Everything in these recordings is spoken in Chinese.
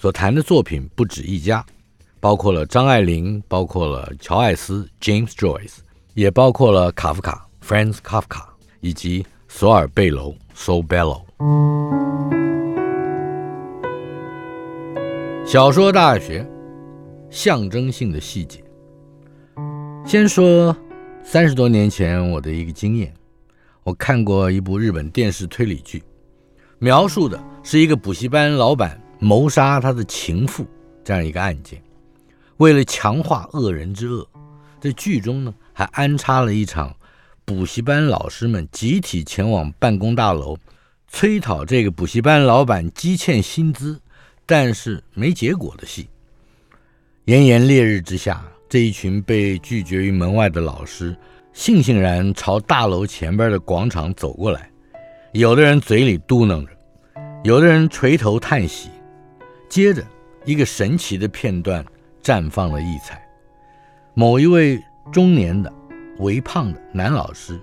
所谈的作品不止一家，包括了张爱玲，包括了乔艾斯 James Joyce，也包括了卡夫卡 Franz Kafka，以及索尔贝楼 Saul Bellow。小说大学，象征性的细节。先说三十多年前我的一个经验，我看过一部日本电视推理剧，描述的是一个补习班老板。谋杀他的情妇这样一个案件，为了强化恶人之恶，在剧中呢还安插了一场补习班老师们集体前往办公大楼催讨这个补习班老板积欠薪资，但是没结果的戏。炎炎烈日之下，这一群被拒绝于门外的老师，悻悻然朝大楼前边的广场走过来，有的人嘴里嘟囔着，有的人垂头叹息。接着，一个神奇的片段绽放了异彩。某一位中年的、微胖的男老师，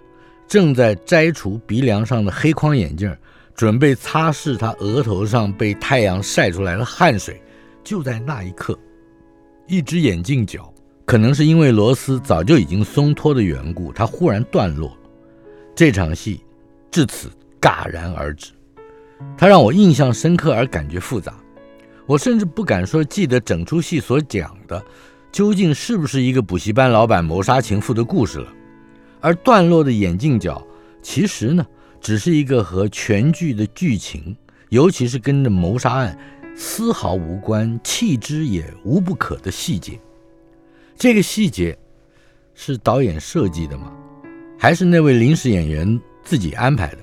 正在摘除鼻梁上的黑框眼镜，准备擦拭他额头上被太阳晒出来的汗水。就在那一刻，一只眼镜角，可能是因为螺丝早就已经松脱的缘故，它忽然断落。这场戏至此戛然而止。它让我印象深刻而感觉复杂。我甚至不敢说记得整出戏所讲的究竟是不是一个补习班老板谋杀情妇的故事了，而段落的眼镜角其实呢，只是一个和全剧的剧情，尤其是跟着谋杀案丝毫无关、弃之也无不可的细节。这个细节是导演设计的吗？还是那位临时演员自己安排的？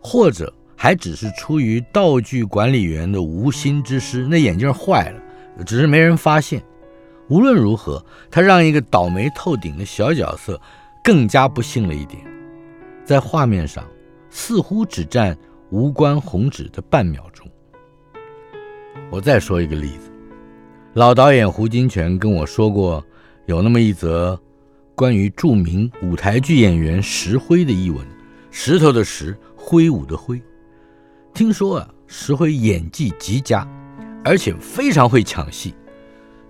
或者？还只是出于道具管理员的无心之失，那眼镜坏了，只是没人发现。无论如何，他让一个倒霉透顶的小角色更加不幸了一点，在画面上似乎只占无关宏旨的半秒钟。我再说一个例子，老导演胡金铨跟我说过，有那么一则关于著名舞台剧演员石灰的译文，石头的石，挥舞的挥。听说啊，石辉演技极佳，而且非常会抢戏，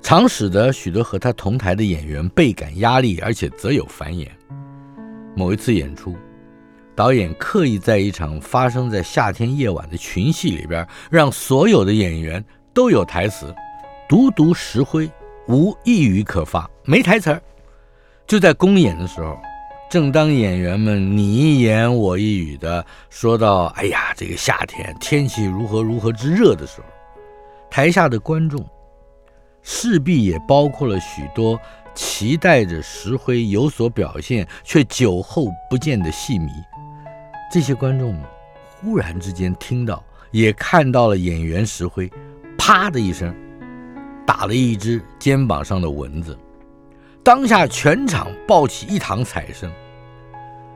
常使得许多和他同台的演员倍感压力，而且则有繁衍。某一次演出，导演刻意在一场发生在夏天夜晚的群戏里边，让所有的演员都有台词，独独石辉无一语可发，没台词儿。就在公演的时候。正当演员们你一言我一语的说到“哎呀，这个夏天天气如何如何之热”的时候，台下的观众势必也包括了许多期待着石灰有所表现却久候不见的戏迷。这些观众忽然之间听到，也看到了演员石灰“啪”的一声打了一只肩膀上的蚊子。当下全场爆起一堂彩声。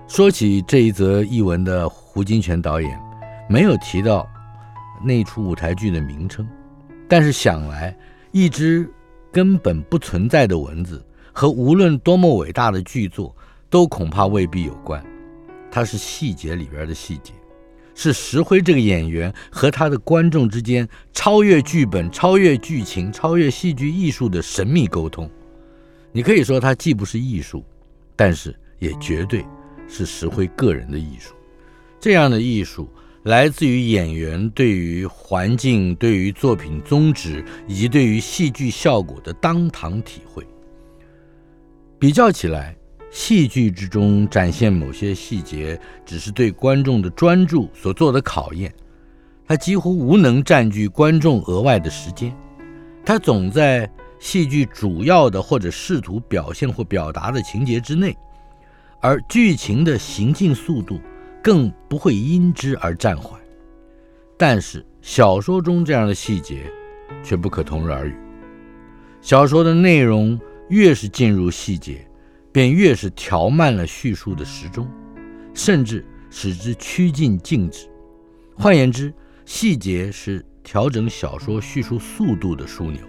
说起这一则译文的胡金铨导演，没有提到那出舞台剧的名称，但是想来，一只根本不存在的蚊子和无论多么伟大的剧作，都恐怕未必有关。它是细节里边的细节，是石灰这个演员和他的观众之间超越剧本、超越剧情、超越戏剧艺术的神秘沟通。你可以说它既不是艺术，但是也绝对是石灰个人的艺术。这样的艺术来自于演员对于环境、对于作品宗旨以及对于戏剧效果的当堂体会。比较起来，戏剧之中展现某些细节，只是对观众的专注所做的考验，它几乎无能占据观众额外的时间，它总在。戏剧主要的或者试图表现或表达的情节之内，而剧情的行进速度更不会因之而暂缓。但是小说中这样的细节却不可同日而语。小说的内容越是进入细节，便越是调慢了叙述的时钟，甚至使之趋近静止。换言之，细节是调整小说叙述速度的枢纽。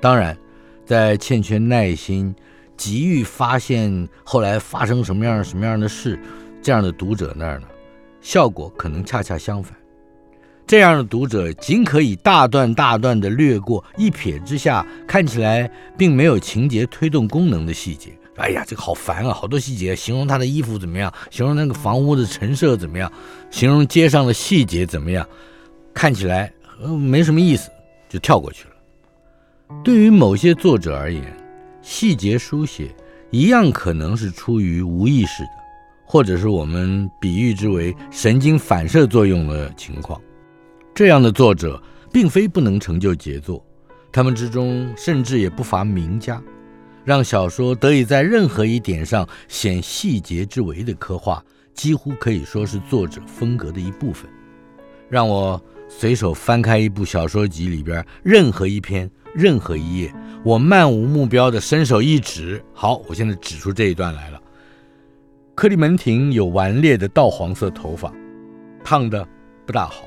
当然，在欠缺耐心、急于发现后来发生什么样什么样的事这样的读者那儿呢，效果可能恰恰相反。这样的读者仅可以大段大段地略过，一瞥之下看起来并没有情节推动功能的细节。哎呀，这个好烦啊！好多细节，形容他的衣服怎么样，形容那个房屋的陈设怎么样，形容街上的细节怎么样，看起来呃没什么意思，就跳过去了。对于某些作者而言，细节书写一样可能是出于无意识的，或者是我们比喻之为神经反射作用的情况。这样的作者并非不能成就杰作，他们之中甚至也不乏名家。让小说得以在任何一点上显细节之为的刻画，几乎可以说是作者风格的一部分。让我随手翻开一部小说集里边任何一篇、任何一页，我漫无目标地伸手一指，好，我现在指出这一段来了。克里门廷有顽劣的稻黄色头发，烫的不大好，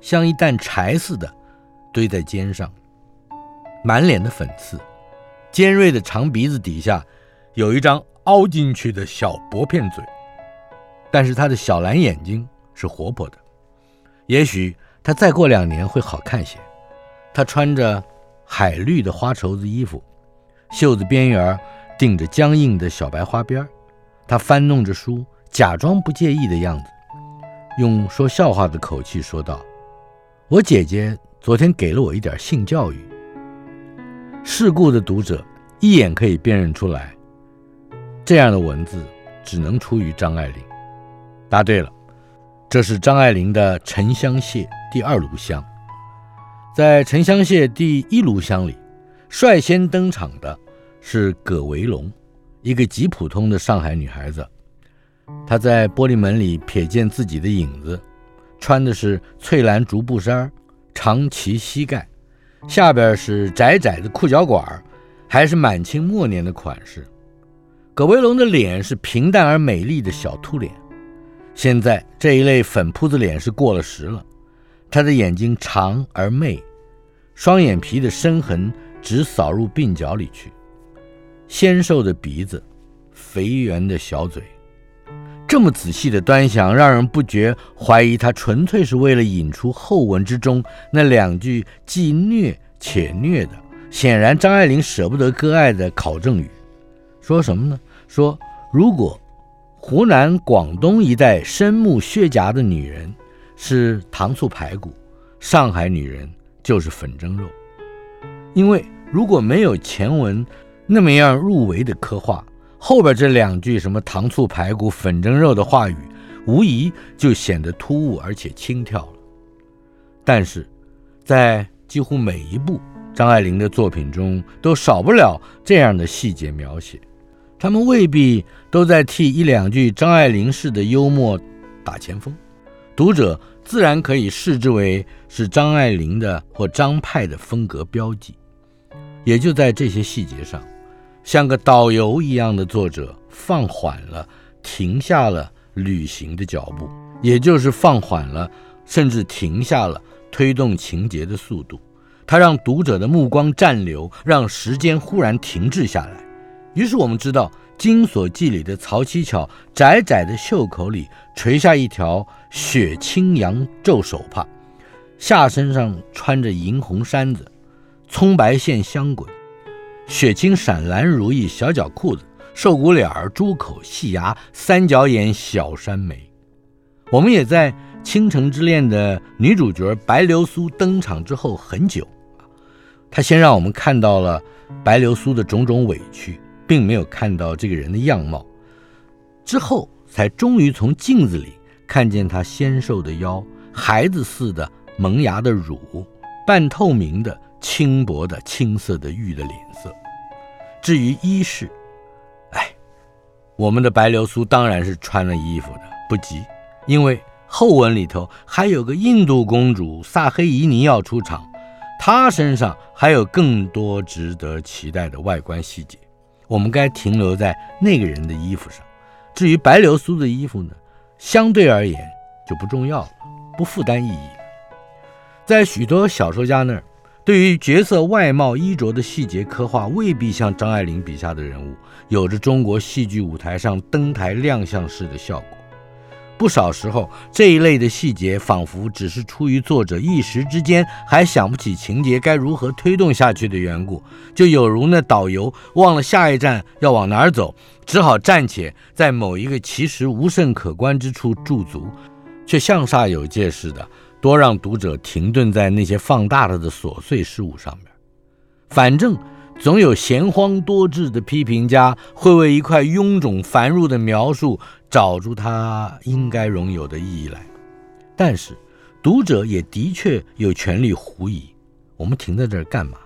像一担柴似的堆在肩上，满脸的粉刺。尖锐的长鼻子底下，有一张凹进去的小薄片嘴，但是他的小蓝眼睛是活泼的。也许他再过两年会好看些。他穿着海绿的花绸子衣服，袖子边缘钉着僵硬的小白花边。他翻弄着书，假装不介意的样子，用说笑话的口气说道：“我姐姐昨天给了我一点性教育。”世故的读者一眼可以辨认出来，这样的文字只能出于张爱玲。答对了，这是张爱玲的《沉香屑》第二炉香。在《沉香屑》第一炉香里，率先登场的是葛维龙，一个极普通的上海女孩子。她在玻璃门里瞥见自己的影子，穿的是翠蓝竹布衫，长齐膝盖。下边是窄窄的裤脚管，还是满清末年的款式。葛维龙的脸是平淡而美丽的小兔脸，现在这一类粉扑子脸是过了时了。他的眼睛长而媚，双眼皮的深痕直扫入鬓角里去，纤瘦的鼻子，肥圆的小嘴。这么仔细的端详，让人不觉怀疑他纯粹是为了引出后文之中那两句既虐且虐的，显然张爱玲舍不得割爱的考证语。说什么呢？说如果湖南、广东一带深目削颊的女人是糖醋排骨，上海女人就是粉蒸肉。因为如果没有前文那么样入微的刻画。后边这两句什么糖醋排骨、粉蒸肉的话语，无疑就显得突兀而且轻佻了。但是，在几乎每一部张爱玲的作品中，都少不了这样的细节描写。他们未必都在替一两句张爱玲式的幽默打前锋，读者自然可以视之为是张爱玲的或张派的风格标记。也就在这些细节上。像个导游一样的作者放缓了、停下了旅行的脚步，也就是放缓了，甚至停下了推动情节的速度。他让读者的目光暂留，让时间忽然停滞下来。于是我们知道，《金锁记》里的曹七巧窄窄的袖口里垂下一条雪青洋皱手帕，下身上穿着银红衫子，葱白线香滚。雪青闪蓝如意小脚裤子，瘦骨脸儿，猪口细牙，三角眼小山眉。我们也在《倾城之恋》的女主角白流苏登场之后很久，她先让我们看到了白流苏的种种委屈，并没有看到这个人的样貌，之后才终于从镜子里看见他纤瘦的腰，孩子似的萌芽的乳，半透明的。轻薄的青色的玉的脸色。至于衣饰，哎，我们的白流苏当然是穿了衣服的，不急，因为后文里头还有个印度公主萨黑伊尼要出场，她身上还有更多值得期待的外观细节，我们该停留在那个人的衣服上。至于白流苏的衣服呢，相对而言就不重要了，不负担意义。在许多小说家那儿，对于角色外貌衣着的细节刻画，未必像张爱玲笔下的人物有着中国戏剧舞台上登台亮相式的效果。不少时候，这一类的细节仿佛只是出于作者一时之间还想不起情节该如何推动下去的缘故，就有如那导游忘了下一站要往哪儿走，只好暂且在某一个其实无甚可观之处驻足，却像煞有介似的多让读者停顿在那些放大了的琐碎事物上面。反正总有闲荒多志的批评家会为一块臃肿繁缛的描述。找出它应该拥有的意义来，但是读者也的确有权利狐疑：我们停在这儿干嘛？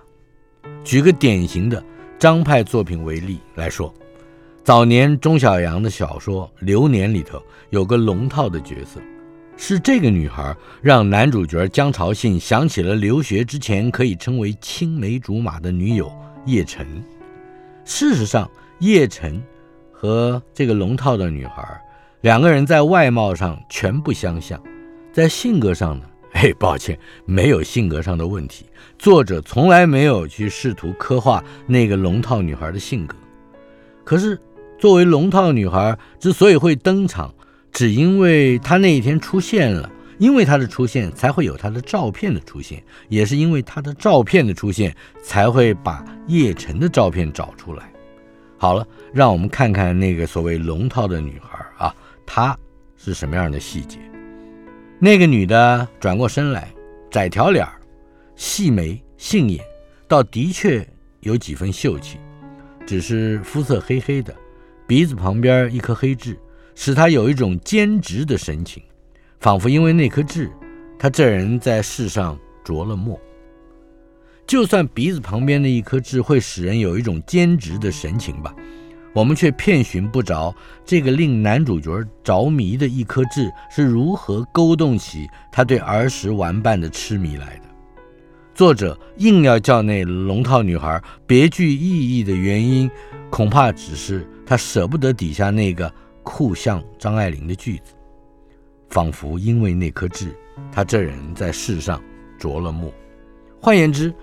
举个典型的张派作品为例来说，早年钟晓阳的小说《流年》里头有个龙套的角色，是这个女孩让男主角江潮信想起了留学之前可以称为青梅竹马的女友叶晨。事实上，叶晨。和这个龙套的女孩，两个人在外貌上全不相像，在性格上呢，哎，抱歉，没有性格上的问题。作者从来没有去试图刻画那个龙套女孩的性格。可是，作为龙套女孩之所以会登场，只因为她那一天出现了，因为她的出现才会有她的照片的出现，也是因为她的照片的出现，才会把叶晨的照片找出来。好了，让我们看看那个所谓龙套的女孩啊，她是什么样的细节？那个女的转过身来，窄条脸，细眉，杏眼，倒的确有几分秀气，只是肤色黑黑的，鼻子旁边一颗黑痣，使她有一种坚直的神情，仿佛因为那颗痣，他这人在世上着了墨。就算鼻子旁边的一颗痣会使人有一种坚直的神情吧，我们却遍寻不着这个令男主角着迷的一颗痣是如何勾动起他对儿时玩伴的痴迷来的。作者硬要叫那龙套女孩别具意义的原因，恐怕只是他舍不得底下那个酷像张爱玲的句子，仿佛因为那颗痣，他这人在世上着了墨。换言之，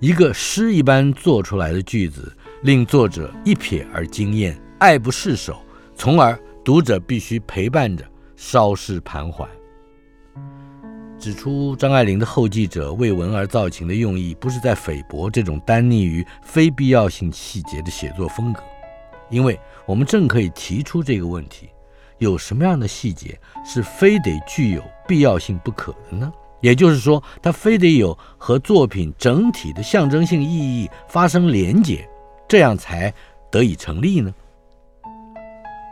一个诗一般做出来的句子，令作者一瞥而惊艳，爱不释手，从而读者必须陪伴着稍事盘桓。指出张爱玲的后继者为文而造情的用意，不是在菲薄这种单溺于非必要性细节的写作风格，因为我们正可以提出这个问题：有什么样的细节是非得具有必要性不可的呢？也就是说，它非得有和作品整体的象征性意义发生连结，这样才得以成立呢。《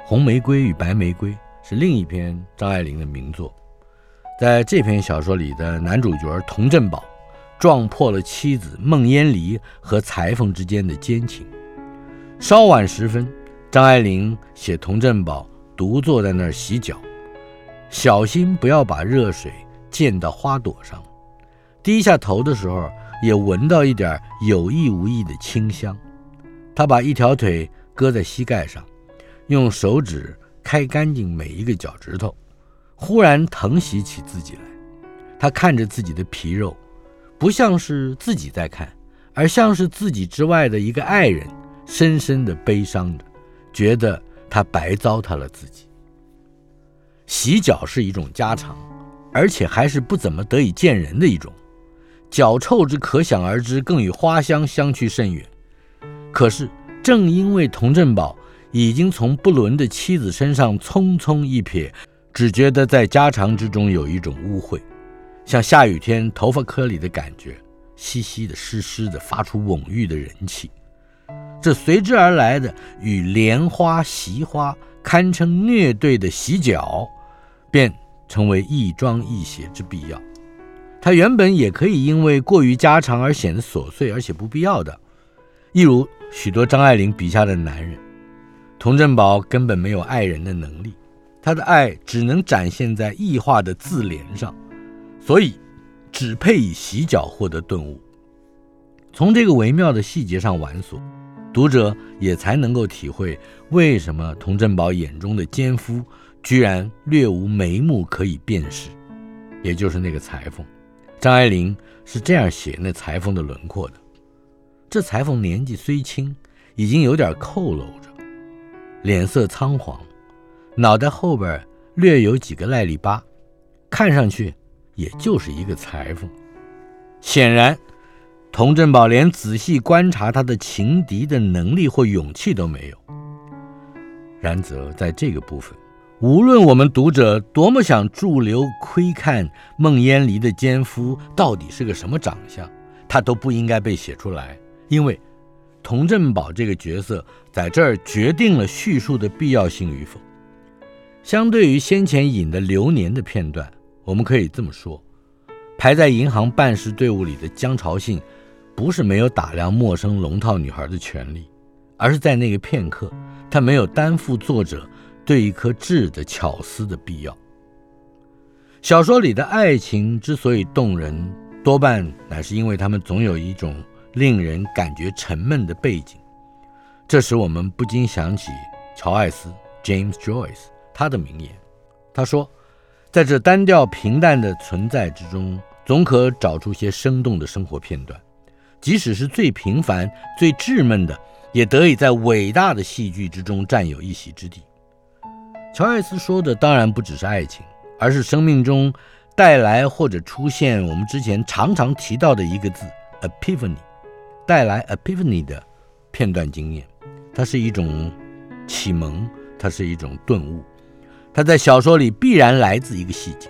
红玫瑰与白玫瑰》是另一篇张爱玲的名作，在这篇小说里的男主角童振保，撞破了妻子孟阉离和裁缝之间的奸情。稍晚时分，张爱玲写童振保独坐在那儿洗脚，小心不要把热水。溅到花朵上，低下头的时候也闻到一点有意无意的清香。他把一条腿搁在膝盖上，用手指开干净每一个脚趾头，忽然疼惜起自己来。他看着自己的皮肉，不像是自己在看，而像是自己之外的一个爱人，深深的悲伤着，觉得他白糟蹋了自己。洗脚是一种家常。而且还是不怎么得以见人的一种，脚臭之可想而知，更与花香相去甚远。可是正因为童振宝已经从不伦的妻子身上匆匆一瞥，只觉得在家常之中有一种污秽，像下雨天头发颗里的感觉，稀稀的、湿湿的，发出魍郁的人气。这随之而来的与莲花、席花堪称虐对的洗脚，便。成为亦庄亦谐之必要，它原本也可以因为过于家常而显得琐碎而且不必要的。一如许多张爱玲笔下的男人，童振宝根本没有爱人的能力，他的爱只能展现在异化的自怜上，所以只配以洗脚获得顿悟。从这个微妙的细节上玩索，读者也才能够体会为什么童振宝眼中的奸夫居然略无眉目可以辨识，也就是那个裁缝。张爱玲是这样写那裁缝的轮廓的：这裁缝年纪虽轻，已经有点佝偻着，脸色苍黄，脑袋后边略有几个癞痢疤，看上去也就是一个裁缝。显然。佟振宝连仔细观察他的情敌的能力或勇气都没有。然则在这个部分，无论我们读者多么想驻留窥看孟烟离的奸夫到底是个什么长相，他都不应该被写出来，因为佟振宝这个角色在这儿决定了叙述的必要性与否。相对于先前引的流年的片段，我们可以这么说：排在银行办事队伍里的江潮信。不是没有打量陌生龙套女孩的权利，而是在那个片刻，他没有担负作者对一颗痣的巧思的必要。小说里的爱情之所以动人，多半乃是因为他们总有一种令人感觉沉闷的背景。这使我们不禁想起乔艾斯 （James Joyce） 他的名言，他说：“在这单调平淡的存在之中，总可找出些生动的生活片段。”即使是最平凡、最稚嫩的，也得以在伟大的戏剧之中占有一席之地。乔艾斯说的当然不只是爱情，而是生命中带来或者出现我们之前常常提到的一个字 “epiphany”，带来 epiphany 的片段经验。它是一种启蒙，它是一种顿悟，它在小说里必然来自一个细节。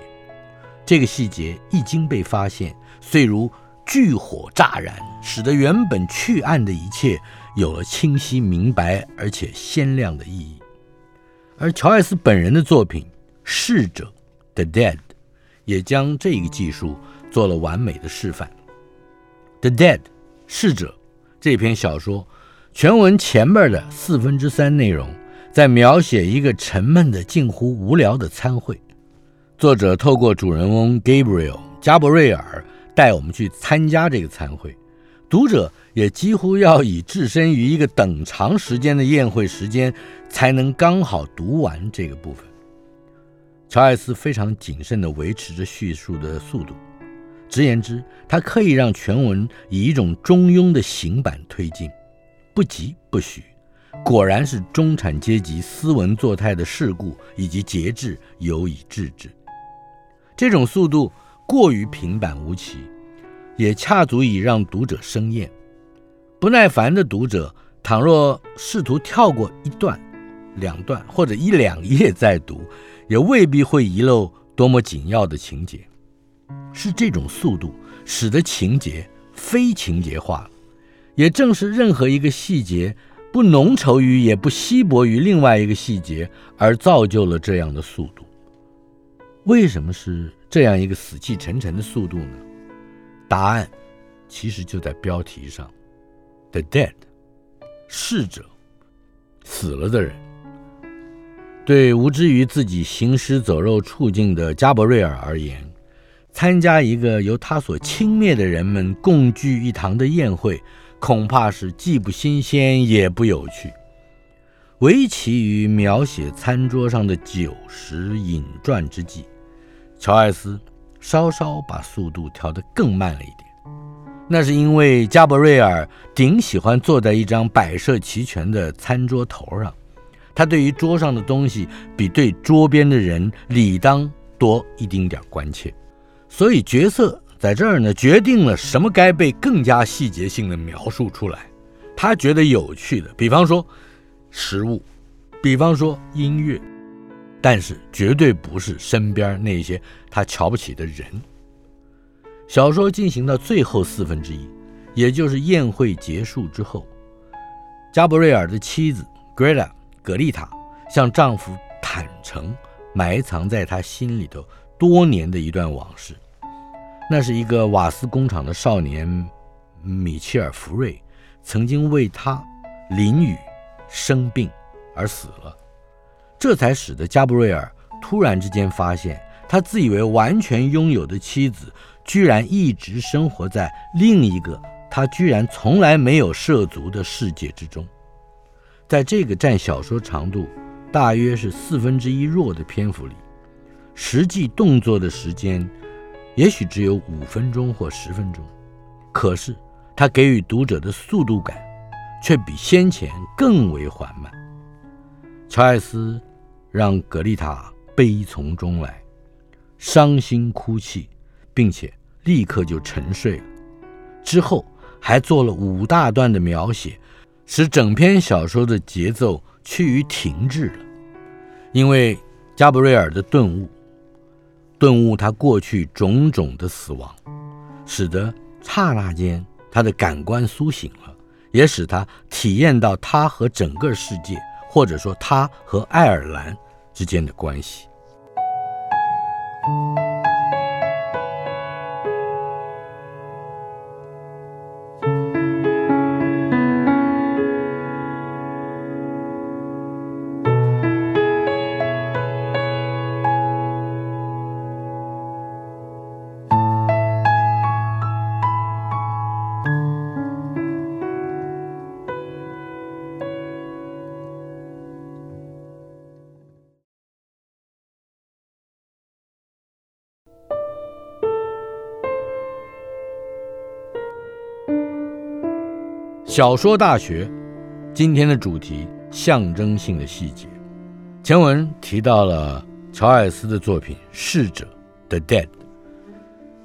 这个细节一经被发现，遂如。炬火乍燃，使得原本去暗的一切有了清晰明白而且鲜亮的意义。而乔艾斯本人的作品《逝者》（The Dead） 也将这个技术做了完美的示范。《The Dead》（逝者）这篇小说，全文前面的四分之三内容在描写一个沉闷的、近乎无聊的餐会。作者透过主人翁 Gabriel 加伯瑞尔。带我们去参加这个餐会，读者也几乎要以置身于一个等长时间的宴会时间，才能刚好读完这个部分。乔艾斯非常谨慎地维持着叙述的速度，直言之，他刻意让全文以一种中庸的行板推进，不急不徐，果然是中产阶级斯文作态的世故以及节制尤以致之。这种速度。过于平板无奇，也恰足以让读者生厌。不耐烦的读者，倘若试图跳过一段、两段或者一两页再读，也未必会遗漏多么紧要的情节。是这种速度，使得情节非情节化。也正是任何一个细节不浓稠于，也不稀薄于另外一个细节，而造就了这样的速度。为什么是？这样一个死气沉沉的速度呢？答案其实就在标题上：“The Dead”，逝者，死了的人。对无知于自己行尸走肉处境的加伯瑞尔而言，参加一个由他所轻蔑的人们共聚一堂的宴会，恐怕是既不新鲜也不有趣。唯其于描写餐桌上的酒食饮馔之际。乔艾斯稍稍把速度调得更慢了一点，那是因为加伯瑞尔顶喜欢坐在一张摆设齐全的餐桌头上，他对于桌上的东西比对桌边的人理当多一丁点关切，所以角色在这儿呢，决定了什么该被更加细节性的描述出来。他觉得有趣的，比方说食物，比方说音乐。但是绝对不是身边那些他瞧不起的人。小说进行到最后四分之一，也就是宴会结束之后，加伯瑞尔的妻子格丽塔葛丽塔向丈夫坦诚埋藏在他心里头多年的一段往事。那是一个瓦斯工厂的少年米切尔福瑞，曾经为他淋雨生病而死了。这才使得加布瑞尔突然之间发现，他自以为完全拥有的妻子，居然一直生活在另一个他居然从来没有涉足的世界之中。在这个占小说长度大约是四分之一弱的篇幅里，实际动作的时间也许只有五分钟或十分钟，可是他给予读者的速度感却比先前更为缓慢。乔艾斯让葛丽塔悲从中来，伤心哭泣，并且立刻就沉睡了。之后还做了五大段的描写，使整篇小说的节奏趋于停滞了。因为加布瑞尔的顿悟，顿悟他过去种种的死亡，使得刹那间他的感官苏醒了，也使他体验到他和整个世界，或者说他和爱尔兰之间的关系。小说大学，今天的主题：象征性的细节。前文提到了乔艾斯的作品《逝者》The Dead，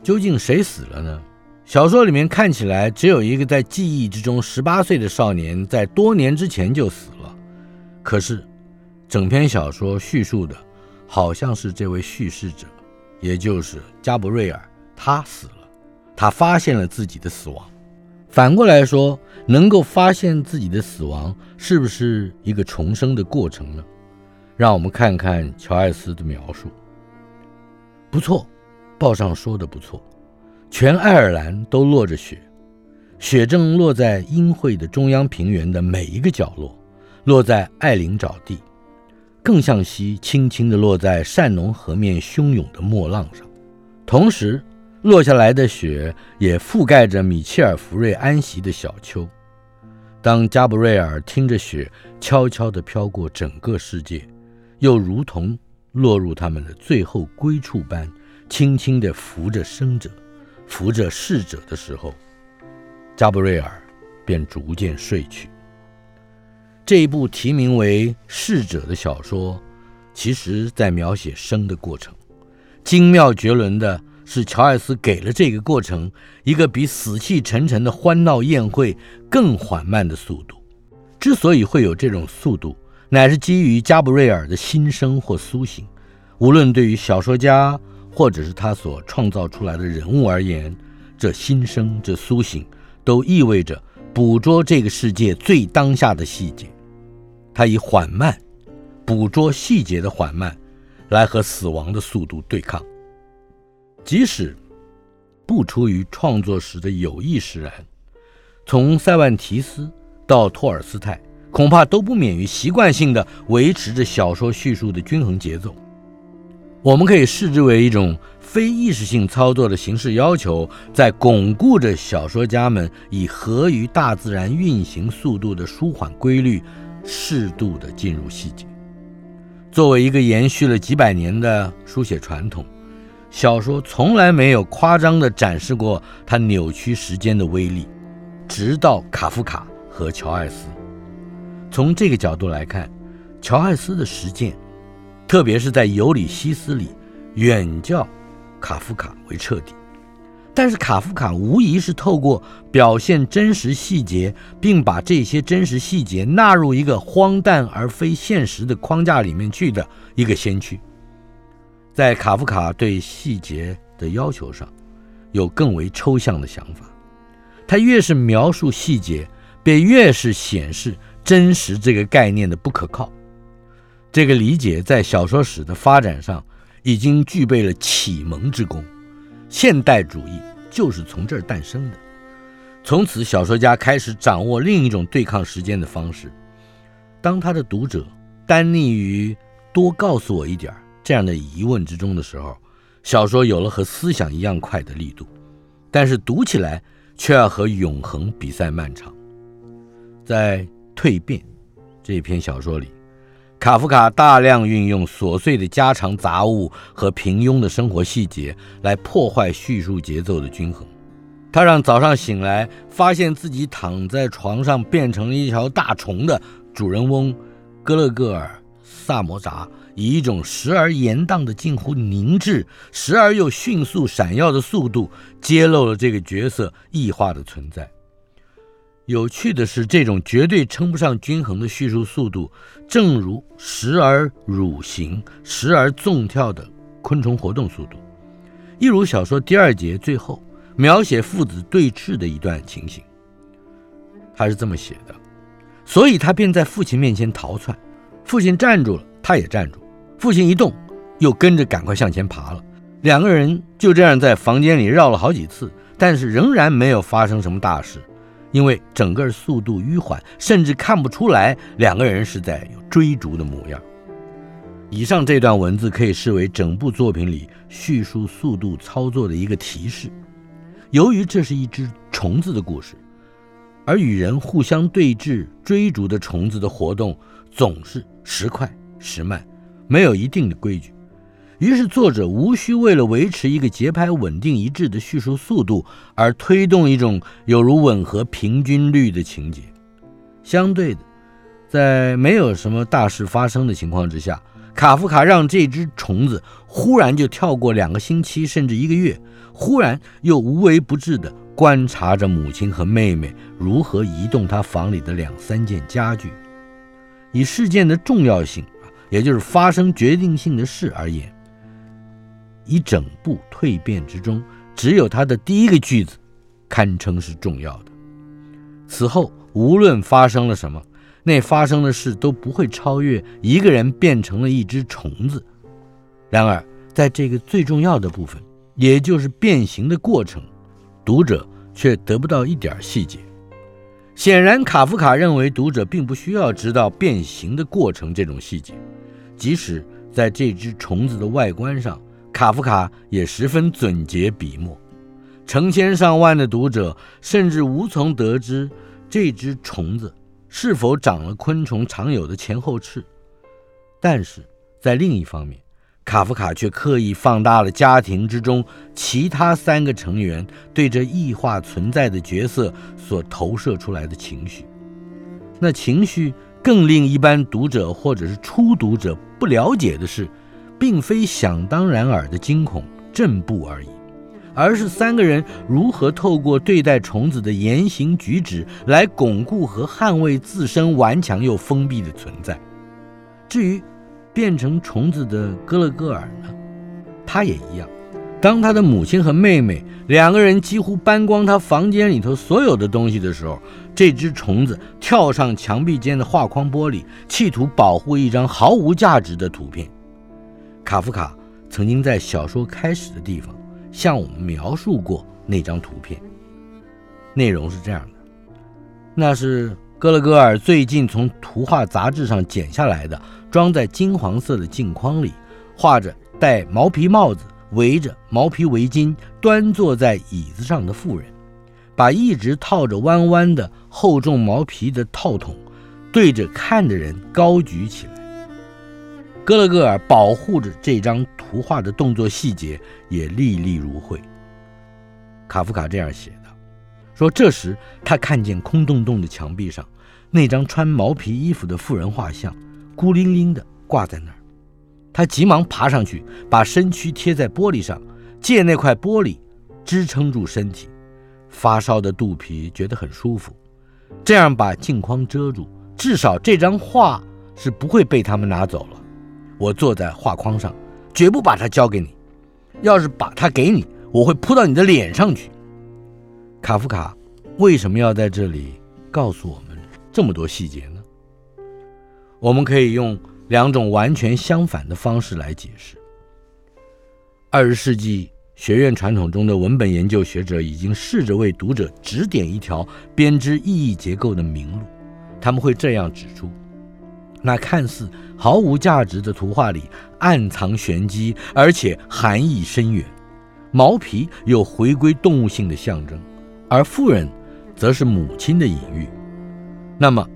究竟谁死了呢？小说里面看起来只有一个在记忆之中十八岁的少年，在多年之前就死了。可是，整篇小说叙述的，好像是这位叙事者，也就是加布瑞尔，他死了，他发现了自己的死亡。反过来说，能够发现自己的死亡，是不是一个重生的过程呢？让我们看看乔艾斯的描述。不错，报上说的不错，全爱尔兰都落着雪，雪正落在阴晦的中央平原的每一个角落，落在艾琳沼地，更向西轻轻地落在善农河面汹涌的末浪上，同时。落下来的雪也覆盖着米切尔福瑞安息的小丘。当加布瑞尔听着雪悄悄地飘过整个世界，又如同落入他们的最后归处般，轻轻地扶着生者，扶着逝者的时候，加布瑞尔便逐渐睡去。这一部题名为《逝者》的小说，其实在描写生的过程，精妙绝伦的。是乔艾斯给了这个过程一个比死气沉沉的欢闹宴会更缓慢的速度。之所以会有这种速度，乃是基于加布瑞尔的新生或苏醒。无论对于小说家，或者是他所创造出来的人物而言，这新生、这苏醒，都意味着捕捉这个世界最当下的细节。他以缓慢，捕捉细节的缓慢，来和死亡的速度对抗。即使不出于创作时的有意使然，从塞万提斯到托尔斯泰，恐怕都不免于习惯性地维持着小说叙述的均衡节奏。我们可以视之为一种非意识性操作的形式要求，在巩固着小说家们以合于大自然运行速度的舒缓规律，适度地进入细节。作为一个延续了几百年的书写传统。小说从来没有夸张地展示过它扭曲时间的威力，直到卡夫卡和乔艾斯。从这个角度来看，乔艾斯的实践，特别是在《尤里西斯》里，远较卡夫卡为彻底。但是卡夫卡无疑是透过表现真实细节，并把这些真实细节纳入一个荒诞而非现实的框架里面去的一个先驱。在卡夫卡对细节的要求上，有更为抽象的想法。他越是描述细节，便越是显示真实这个概念的不可靠。这个理解在小说史的发展上已经具备了启蒙之功。现代主义就是从这儿诞生的。从此，小说家开始掌握另一种对抗时间的方式。当他的读者单溺于多告诉我一点儿。这样的疑问之中的时候，小说有了和思想一样快的力度，但是读起来却要和永恒比赛漫长。在《蜕变》这篇小说里，卡夫卡大量运用琐碎的家常杂物和平庸的生活细节来破坏叙述节奏的均衡。他让早上醒来发现自己躺在床上变成了一条大虫的主人翁格勒戈尔·萨摩札，以一种时而延宕的近乎凝滞，时而又迅速闪耀的速度，揭露了这个角色异化的存在。有趣的是，这种绝对称不上均衡的叙述速度，正如时而蠕行、时而纵跳的昆虫活动速度。一如小说第二节最后描写父子对峙的一段情形，他是这么写的：所以他便在父亲面前逃窜，父亲站住了，他也站住；父亲一动，又跟着赶快向前爬了。两个人就这样在房间里绕了好几次，但是仍然没有发生什么大事。因为整个速度迂缓，甚至看不出来两个人是在追逐的模样。以上这段文字可以视为整部作品里叙述速度操作的一个提示。由于这是一只虫子的故事，而与人互相对峙、追逐的虫子的活动总是时快时慢，没有一定的规矩。于是，作者无需为了维持一个节拍稳定一致的叙述速度而推动一种有如吻合平均律的情节。相对的，在没有什么大事发生的情况之下，卡夫卡让这只虫子忽然就跳过两个星期甚至一个月，忽然又无微不至地观察着母亲和妹妹如何移动他房里的两三件家具。以事件的重要性，也就是发生决定性的事而言。一整部蜕变之中，只有他的第一个句子，堪称是重要的。此后无论发生了什么，那发生的事都不会超越一个人变成了一只虫子。然而，在这个最重要的部分，也就是变形的过程，读者却得不到一点细节。显然，卡夫卡认为读者并不需要知道变形的过程这种细节，即使在这只虫子的外观上。卡夫卡也十分总结笔墨，成千上万的读者甚至无从得知这只虫子是否长了昆虫常有的前后翅。但是在另一方面，卡夫卡却刻意放大了家庭之中其他三个成员对这异化存在的角色所投射出来的情绪。那情绪更令一般读者或者是初读者不了解的是。并非想当然耳的惊恐、震怖而已，而是三个人如何透过对待虫子的言行举止来巩固和捍卫自身顽强又封闭的存在。至于变成虫子的哥勒戈尔呢，他也一样。当他的母亲和妹妹两个人几乎搬光他房间里头所有的东西的时候，这只虫子跳上墙壁间的画框玻璃，企图保护一张毫无价值的图片。卡夫卡曾经在小说开始的地方向我们描述过那张图片，内容是这样的：那是哥勒戈尔最近从图画杂志上剪下来的，装在金黄色的镜框里，画着戴毛皮帽子、围着毛皮围巾、端坐在椅子上的妇人，把一直套着弯弯的厚重毛皮的套筒对着看的人高举起来。格勒戈尔保护着这张图画的动作细节也历历如绘。卡夫卡这样写的：说这时他看见空洞洞的墙壁上那张穿毛皮衣服的妇人画像，孤零零地挂在那儿。他急忙爬上去，把身躯贴在玻璃上，借那块玻璃支撑住身体。发烧的肚皮觉得很舒服，这样把镜框遮住，至少这张画是不会被他们拿走了。我坐在画框上，绝不把它交给你。要是把它给你，我会扑到你的脸上去。卡夫卡为什么要在这里告诉我们这么多细节呢？我们可以用两种完全相反的方式来解释。二十世纪学院传统中的文本研究学者已经试着为读者指点一条编织意义结构的明路，他们会这样指出。那看似毫无价值的图画里暗藏玄机，而且含义深远。毛皮有回归动物性的象征，而妇人则是母亲的隐喻。那么，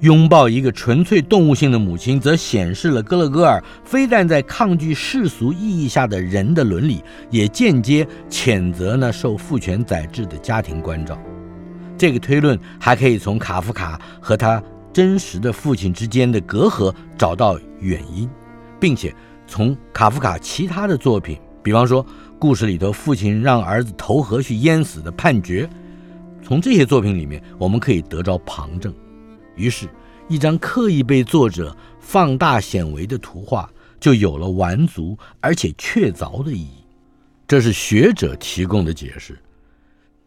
拥抱一个纯粹动物性的母亲，则显示了哥勒戈尔非但在抗拒世俗意义下的人的伦理，也间接谴责那受父权宰制的家庭关照。这个推论还可以从卡夫卡和他真实的父亲之间的隔阂找到原因，并且从卡夫卡其他的作品，比方说故事里头父亲让儿子投河去淹死的判决，从这些作品里面，我们可以得着旁证。于是，一张刻意被作者放大显微的图画，就有了完足而且确凿的意义。这是学者提供的解释。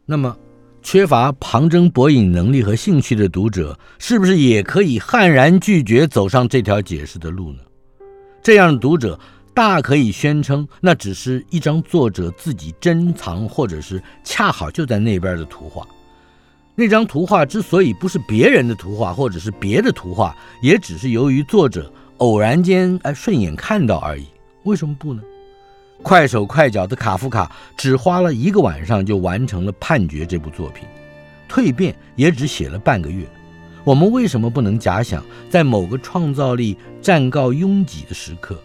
那么，缺乏旁征博引能力和兴趣的读者，是不是也可以悍然拒绝走上这条解释的路呢？这样的读者大可以宣称，那只是一张作者自己珍藏，或者是恰好就在那边的图画。那张图画之所以不是别人的图画，或者是别的图画，也只是由于作者偶然间哎顺眼看到而已。为什么不呢？快手快脚的卡夫卡只花了一个晚上就完成了《判决》这部作品，《蜕变》也只写了半个月。我们为什么不能假想，在某个创造力暂告拥挤的时刻，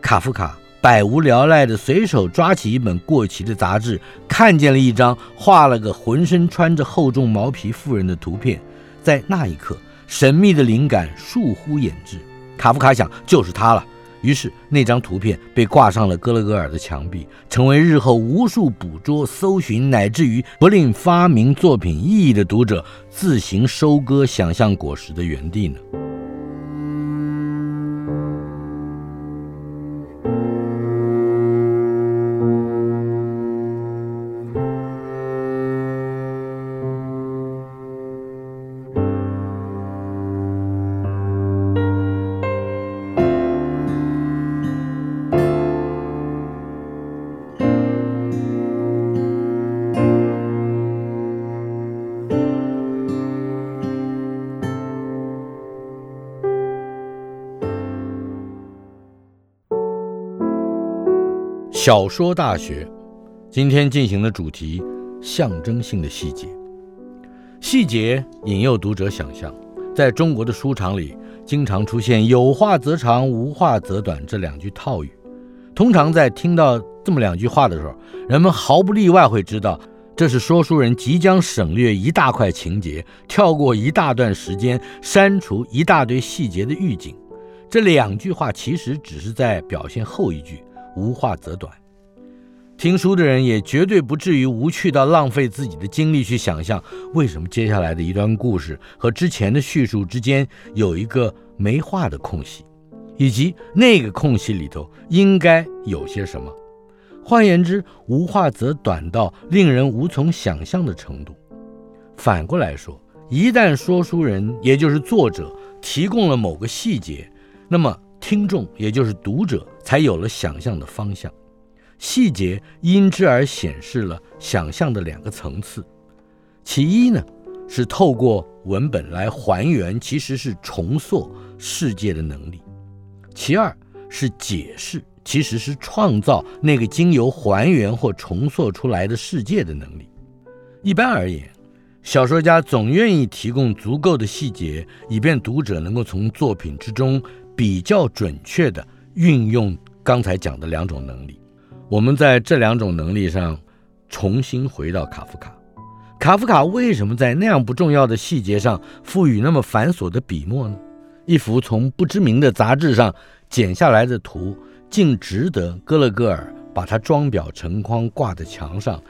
卡夫卡百无聊赖地随手抓起一本过期的杂志，看见了一张画了个浑身穿着厚重毛皮妇人的图片，在那一刻，神秘的灵感倏忽掩至，卡夫卡想，就是它了。于是，那张图片被挂上了格勒戈尔的墙壁，成为日后无数捕捉、搜寻，乃至于不吝发明作品意义的读者自行收割想象果实的园地呢。小说大学，今天进行的主题：象征性的细节。细节引诱读者想象，在中国的书场里，经常出现“有话则长，无话则短”这两句套语。通常在听到这么两句话的时候，人们毫不例外会知道，这是说书人即将省略一大块情节，跳过一大段时间，删除一大堆细节的预警。这两句话其实只是在表现后一句。无话则短，听书的人也绝对不至于无趣到浪费自己的精力去想象，为什么接下来的一段故事和之前的叙述之间有一个没话的空隙，以及那个空隙里头应该有些什么。换言之，无话则短到令人无从想象的程度。反过来说，一旦说书人，也就是作者提供了某个细节，那么。听众也就是读者，才有了想象的方向。细节因之而显示了想象的两个层次。其一呢，是透过文本来还原，其实是重塑世界的能力；其二是解释，其实是创造那个经由还原或重塑出来的世界的能力。一般而言，小说家总愿意提供足够的细节，以便读者能够从作品之中。比较准确地运用刚才讲的两种能力，我们在这两种能力上重新回到卡夫卡。卡夫卡为什么在那样不重要的细节上赋予那么繁琐的笔墨呢？一幅从不知名的杂志上剪下来的图，竟值得哥勒戈尔把它装裱成框挂在墙上，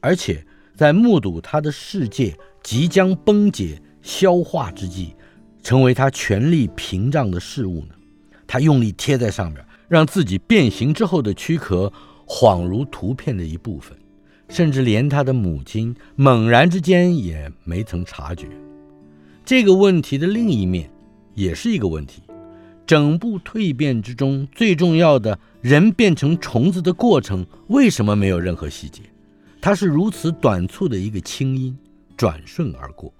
而且在目睹他的世界即将崩解消化之际。成为他权力屏障的事物呢？他用力贴在上面，让自己变形之后的躯壳恍如图片的一部分，甚至连他的母亲猛然之间也没曾察觉。这个问题的另一面也是一个问题：整部蜕变之中最重要的人变成虫子的过程，为什么没有任何细节？它是如此短促的一个轻音，转瞬而过。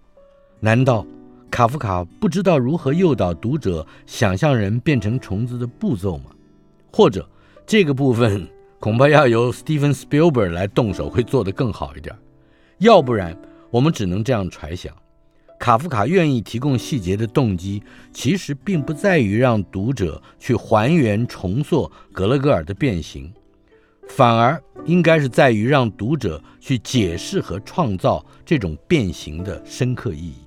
难道？卡夫卡不知道如何诱导读者想象人变成虫子的步骤吗？或者这个部分恐怕要由 Steven Spielberg 来动手会做得更好一点。要不然，我们只能这样揣想：卡夫卡愿意提供细节的动机，其实并不在于让读者去还原重塑格勒格尔的变形，反而应该是在于让读者去解释和创造这种变形的深刻意义。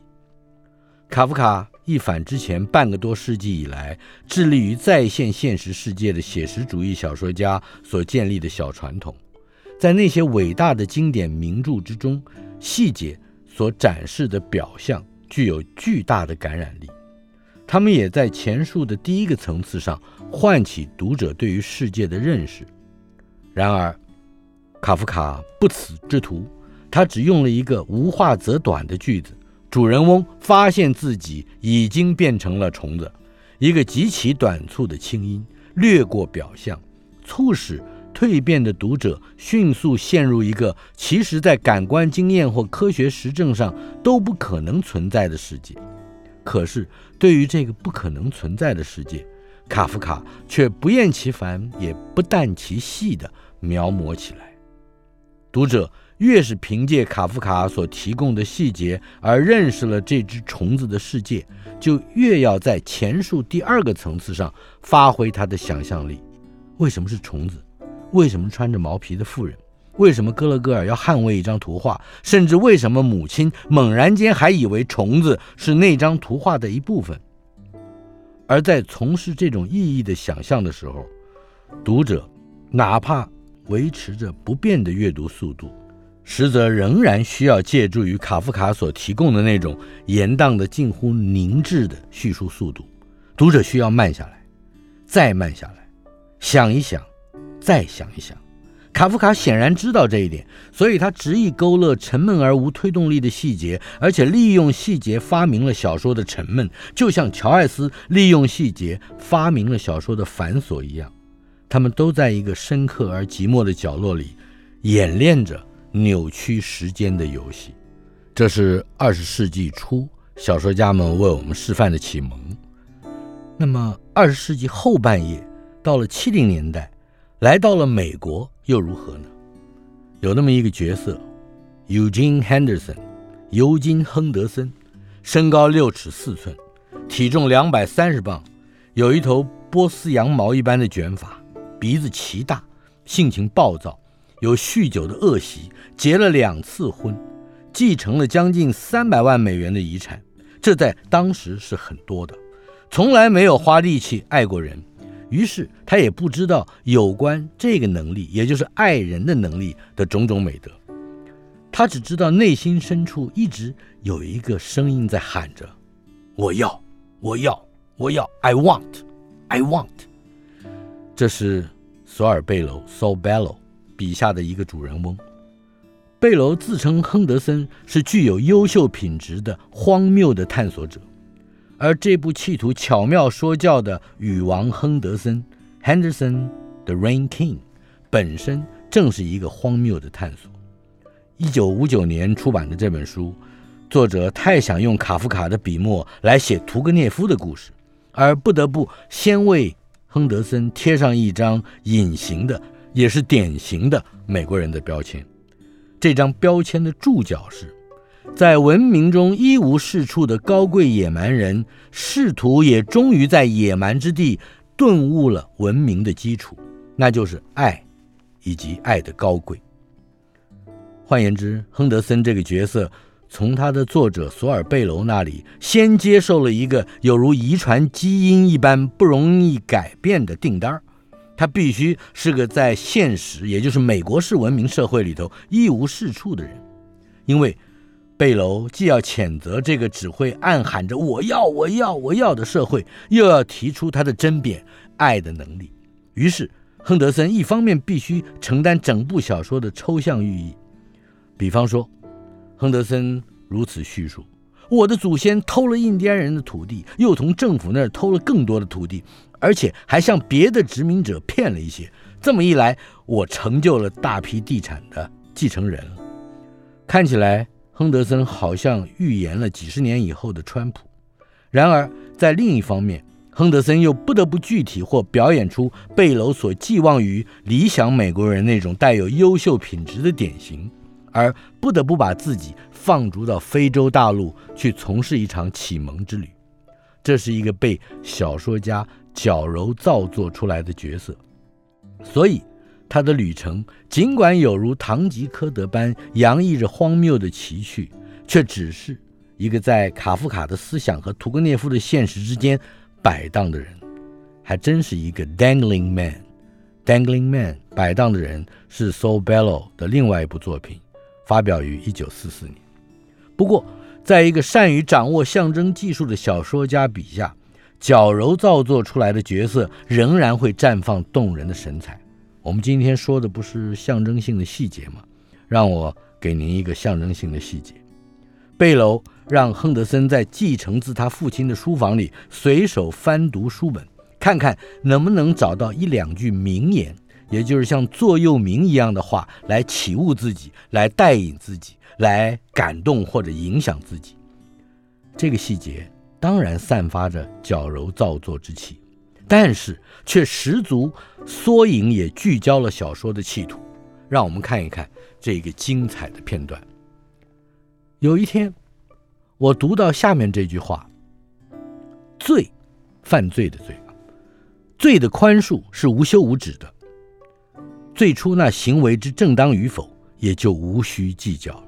卡夫卡一反之前半个多世纪以来致力于再现现实世界的写实主义小说家所建立的小传统。在那些伟大的经典名著之中，细节所展示的表象具有巨大的感染力。他们也在前述的第一个层次上唤起读者对于世界的认识。然而，卡夫卡不此之徒，他只用了一个无话则短的句子：主人翁发现自己已经变成了虫子。一个极其短促的轻音，掠过表象，促使。蜕变的读者迅速陷入一个其实在感官经验或科学实证上都不可能存在的世界。可是，对于这个不可能存在的世界，卡夫卡却不厌其烦也不淡其细地描摹起来。读者越是凭借卡夫卡所提供的细节而认识了这只虫子的世界，就越要在前述第二个层次上发挥他的想象力。为什么是虫子？为什么穿着毛皮的妇人？为什么哥勒格尔要捍卫一张图画？甚至为什么母亲猛然间还以为虫子是那张图画的一部分？而在从事这种意义的想象的时候，读者哪怕维持着不变的阅读速度，实则仍然需要借助于卡夫卡所提供的那种延宕的近乎凝滞的叙述速度。读者需要慢下来，再慢下来，想一想。再想一想，卡夫卡显然知道这一点，所以他执意勾勒沉闷而无推动力的细节，而且利用细节发明了小说的沉闷，就像乔艾斯利用细节发明了小说的繁琐一样。他们都在一个深刻而寂寞的角落里演练着扭曲时间的游戏。这是二十世纪初小说家们为我们示范的启蒙。那么，二十世纪后半叶到了七零年代。来到了美国又如何呢？有那么一个角色，Eugene Henderson，尤金·亨德森，身高六尺四寸，体重两百三十磅，有一头波斯羊毛一般的卷发，鼻子奇大，性情暴躁，有酗酒的恶习，结了两次婚，继承了将近三百万美元的遗产，这在当时是很多的，从来没有花力气爱过人。于是他也不知道有关这个能力，也就是爱人的能力的种种美德。他只知道内心深处一直有一个声音在喊着：“我要，我要，我要！I want, I want。”这是索尔贝楼 （Solbello） 笔下的一个主人翁。贝楼自称亨德森是具有优秀品质的荒谬的探索者。而这部企图巧妙说教的雨王亨德森 （Henderson the Rain King） 本身正是一个荒谬的探索。一九五九年出版的这本书，作者太想用卡夫卡的笔墨来写屠格涅夫的故事，而不得不先为亨德森贴上一张隐形的，也是典型的美国人的标签。这张标签的注脚是。在文明中一无是处的高贵野蛮人，试图也终于在野蛮之地顿悟了文明的基础，那就是爱，以及爱的高贵。换言之，亨德森这个角色从他的作者索尔贝楼那里先接受了一个有如遗传基因一般不容易改变的订单，他必须是个在现实，也就是美国式文明社会里头一无是处的人，因为。贝楼既要谴责这个只会暗喊着“我要，我要，我要”的社会，又要提出他的针砭爱的能力。于是，亨德森一方面必须承担整部小说的抽象寓意。比方说，亨德森如此叙述：“我的祖先偷了印第安人的土地，又从政府那儿偷了更多的土地，而且还向别的殖民者骗了一些。这么一来，我成就了大批地产的继承人。看起来。”亨德森好像预言了几十年以后的川普，然而在另一方面，亨德森又不得不具体或表演出贝楼所寄望于理想美国人那种带有优秀品质的典型，而不得不把自己放逐到非洲大陆去从事一场启蒙之旅。这是一个被小说家矫揉造作出来的角色，所以他的旅程尽管有如堂吉诃德般洋溢着荒谬的奇趣，却只是一个在卡夫卡的思想和屠格涅夫的现实之间摆荡的人，还真是一个 dangling man。dangling man 摆荡的人是 Saul Bellow 的另外一部作品，发表于一九四四年。不过，在一个善于掌握象征技术的小说家笔下，矫揉造作出来的角色仍然会绽放动人的神采。我们今天说的不是象征性的细节吗？让我给您一个象征性的细节：贝楼让亨德森在继承自他父亲的书房里随手翻读书本，看看能不能找到一两句名言，也就是像座右铭一样的话，来启悟自己，来带引自己。来感动或者影响自己，这个细节当然散发着矫揉造作之气，但是却十足缩影也聚焦了小说的企图。让我们看一看这个精彩的片段。有一天，我读到下面这句话：“罪，犯罪的罪，罪的宽恕是无休无止的。最初那行为之正当与否，也就无需计较了。”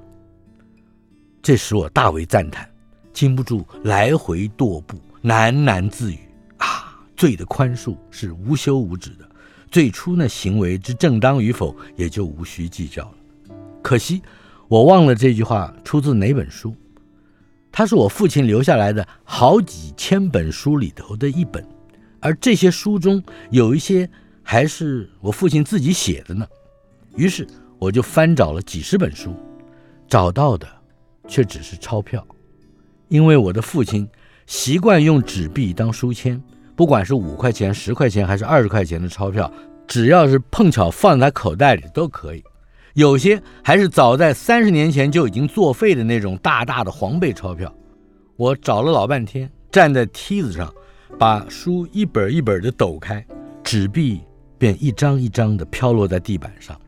这使我大为赞叹，禁不住来回踱步，喃喃自语：“啊，罪的宽恕是无休无止的，最初那行为之正当与否，也就无需计较了。”可惜我忘了这句话出自哪本书，它是我父亲留下来的好几千本书里头的一本，而这些书中有一些还是我父亲自己写的呢。于是我就翻找了几十本书，找到的。却只是钞票，因为我的父亲习惯用纸币当书签，不管是五块钱、十块钱还是二十块钱的钞票，只要是碰巧放在口袋里都可以。有些还是早在三十年前就已经作废的那种大大的黄背钞票。我找了老半天，站在梯子上，把书一本一本的抖开，纸币便一张一张的飘落在地板上。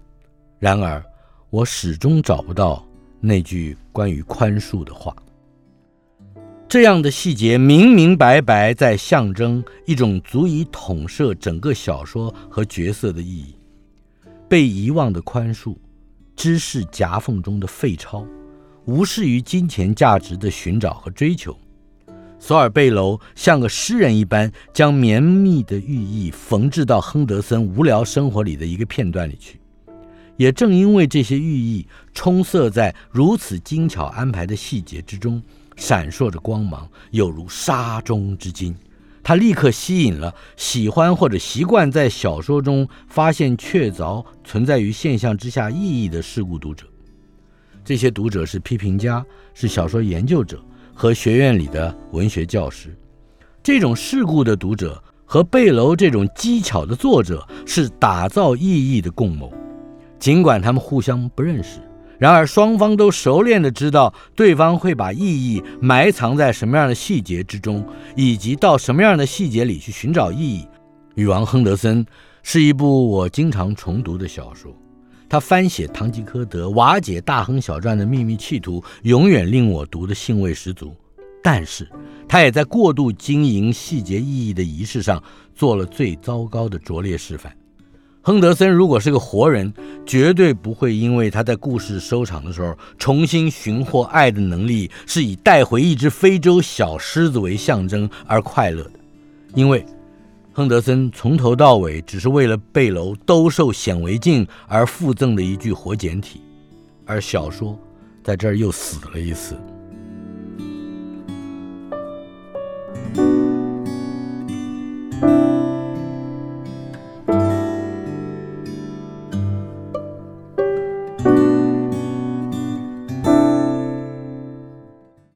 然而，我始终找不到。那句关于宽恕的话，这样的细节明明白白在象征一种足以统摄整个小说和角色的意义。被遗忘的宽恕，知识夹缝中的废钞，无视于金钱价值的寻找和追求。索尔贝楼像个诗人一般，将绵密的寓意缝制到亨德森无聊生活里的一个片段里去。也正因为这些寓意充塞在如此精巧安排的细节之中，闪烁着光芒，有如沙中之金。他立刻吸引了喜欢或者习惯在小说中发现确凿存在于现象之下意义的事故读者。这些读者是批评家，是小说研究者和学院里的文学教师。这种世故的读者和贝楼这种机巧的作者是打造意义的共谋。尽管他们互相不认识，然而双方都熟练地知道对方会把意义埋藏在什么样的细节之中，以及到什么样的细节里去寻找意义。《女王亨德森》是一部我经常重读的小说，他翻写《堂吉诃德》瓦解大亨小传的秘密企图，永远令我读的兴味十足。但是，他也在过度经营细节意义的仪式上做了最糟糕的拙劣示范。亨德森如果是个活人，绝对不会因为他在故事收场的时候重新寻获爱的能力是以带回一只非洲小狮子为象征而快乐的，因为亨德森从头到尾只是为了背楼兜售显微镜而附赠的一具活检体，而小说在这儿又死了一次。